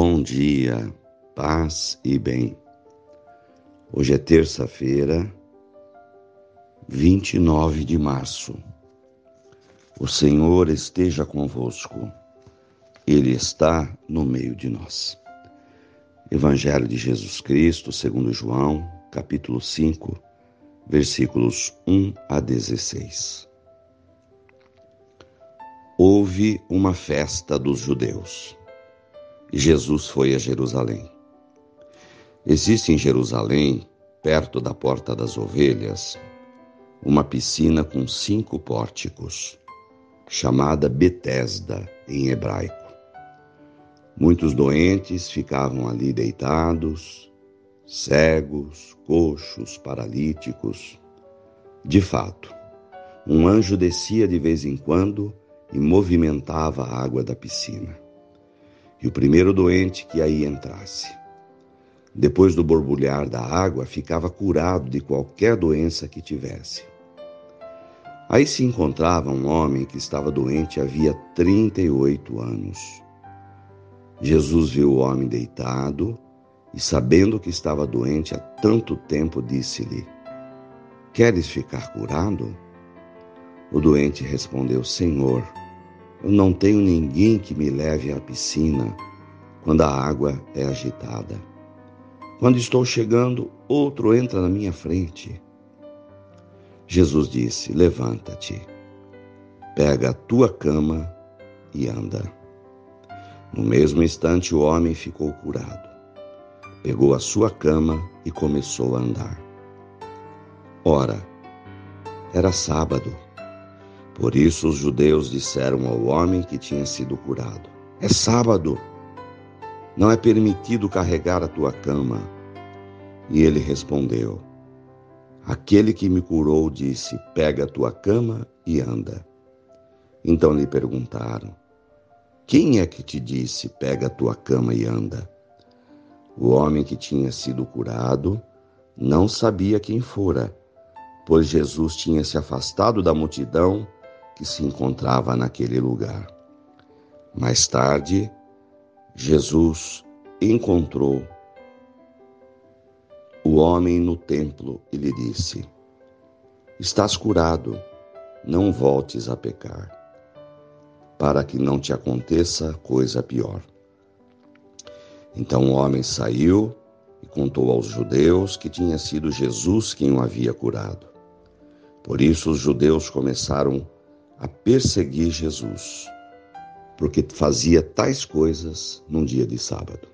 Bom dia, paz e bem. Hoje é terça-feira, 29 de março. O Senhor esteja convosco, Ele está no meio de nós. Evangelho de Jesus Cristo, segundo João, capítulo 5, versículos 1 a 16. Houve uma festa dos judeus Jesus foi a Jerusalém. Existe em Jerusalém, perto da Porta das Ovelhas, uma piscina com cinco pórticos, chamada Betesda em hebraico. Muitos doentes ficavam ali deitados, cegos, coxos, paralíticos. De fato, um anjo descia de vez em quando e movimentava a água da piscina e o primeiro doente que aí entrasse. Depois do borbulhar da água, ficava curado de qualquer doença que tivesse. Aí se encontrava um homem que estava doente havia 38 anos. Jesus viu o homem deitado e, sabendo que estava doente há tanto tempo, disse-lhe: Queres ficar curado? O doente respondeu: Senhor, eu não tenho ninguém que me leve à piscina quando a água é agitada. Quando estou chegando, outro entra na minha frente. Jesus disse: Levanta-te, pega a tua cama e anda. No mesmo instante, o homem ficou curado. Pegou a sua cama e começou a andar. Ora, era sábado. Por isso os judeus disseram ao homem que tinha sido curado: É sábado, não é permitido carregar a tua cama. E ele respondeu: Aquele que me curou disse: Pega a tua cama e anda. Então lhe perguntaram: Quem é que te disse: Pega a tua cama e anda? O homem que tinha sido curado não sabia quem fora, pois Jesus tinha se afastado da multidão que se encontrava naquele lugar. Mais tarde, Jesus encontrou o homem no templo e lhe disse: Estás curado, não voltes a pecar, para que não te aconteça coisa pior. Então o homem saiu e contou aos judeus que tinha sido Jesus quem o havia curado. Por isso os judeus começaram a perseguir Jesus, porque fazia tais coisas num dia de sábado.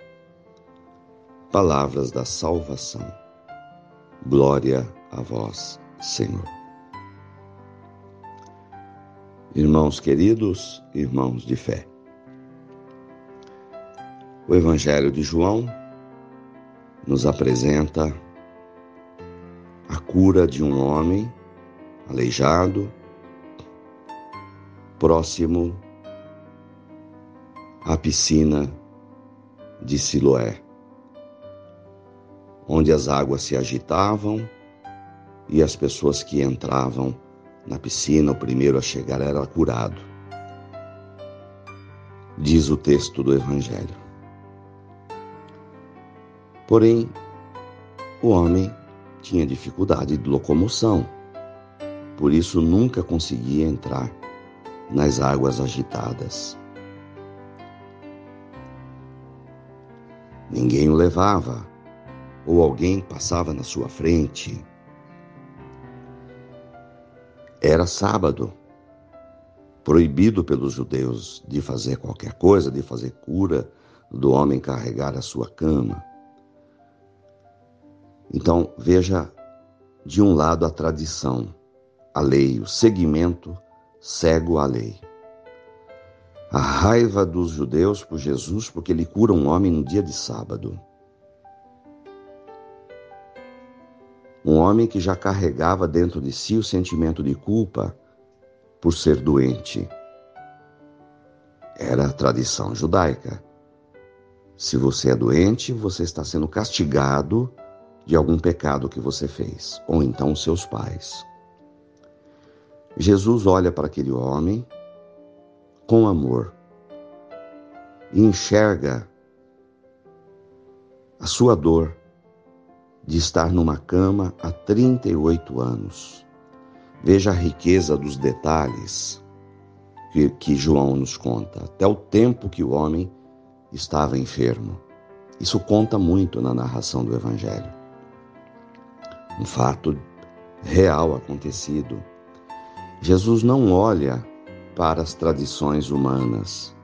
Palavras da salvação. Glória a vós, Senhor. Irmãos queridos, irmãos de fé. O Evangelho de João nos apresenta a cura de um homem aleijado próximo à piscina de Siloé, onde as águas se agitavam e as pessoas que entravam na piscina, o primeiro a chegar era curado. Diz o texto do Evangelho. Porém, o homem tinha dificuldade de locomoção, por isso nunca conseguia entrar nas águas agitadas. Ninguém o levava, ou alguém passava na sua frente. Era sábado, proibido pelos judeus de fazer qualquer coisa, de fazer cura, do homem carregar a sua cama. Então, veja de um lado a tradição, a lei, o segmento cego à lei. A raiva dos judeus por Jesus porque ele cura um homem no dia de sábado. Um homem que já carregava dentro de si o sentimento de culpa por ser doente. Era a tradição judaica. Se você é doente, você está sendo castigado de algum pecado que você fez, ou então seus pais. Jesus olha para aquele homem com amor e enxerga a sua dor de estar numa cama há 38 anos. Veja a riqueza dos detalhes que, que João nos conta, até o tempo que o homem estava enfermo. Isso conta muito na narração do Evangelho. Um fato real acontecido. Jesus não olha para as tradições humanas,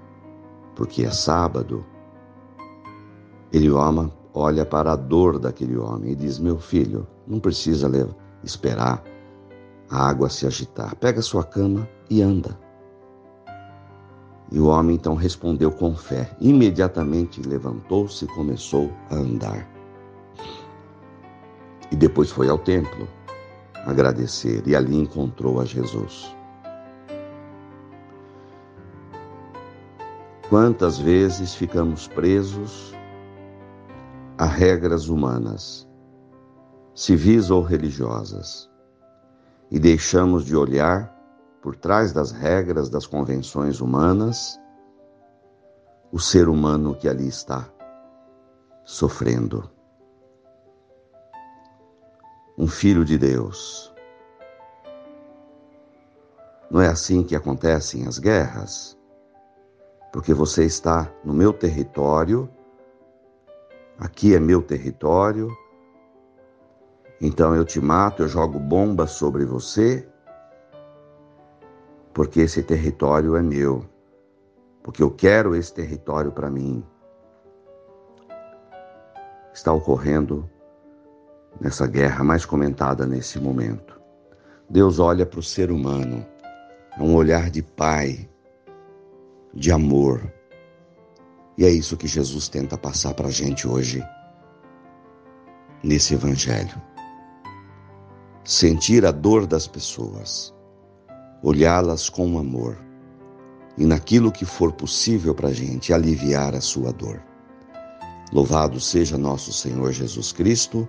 porque é sábado. Ele ama, olha para a dor daquele homem e diz: Meu filho, não precisa esperar a água se agitar. Pega sua cama e anda. E o homem então respondeu com fé. Imediatamente levantou-se e começou a andar. E depois foi ao templo agradecer e ali encontrou a Jesus. Quantas vezes ficamos presos a regras humanas, civis ou religiosas, e deixamos de olhar por trás das regras, das convenções humanas, o ser humano que ali está sofrendo. Um filho de Deus. Não é assim que acontecem as guerras? Porque você está no meu território, aqui é meu território, então eu te mato, eu jogo bomba sobre você porque esse território é meu, porque eu quero esse território para mim. Está ocorrendo nessa guerra mais comentada nesse momento. Deus olha para o ser humano, é um olhar de pai, de amor. E é isso que Jesus tenta passar para a gente hoje, nesse Evangelho. Sentir a dor das pessoas olhá-las com amor e naquilo que for possível para a gente aliviar a sua dor. Louvado seja nosso Senhor Jesus Cristo,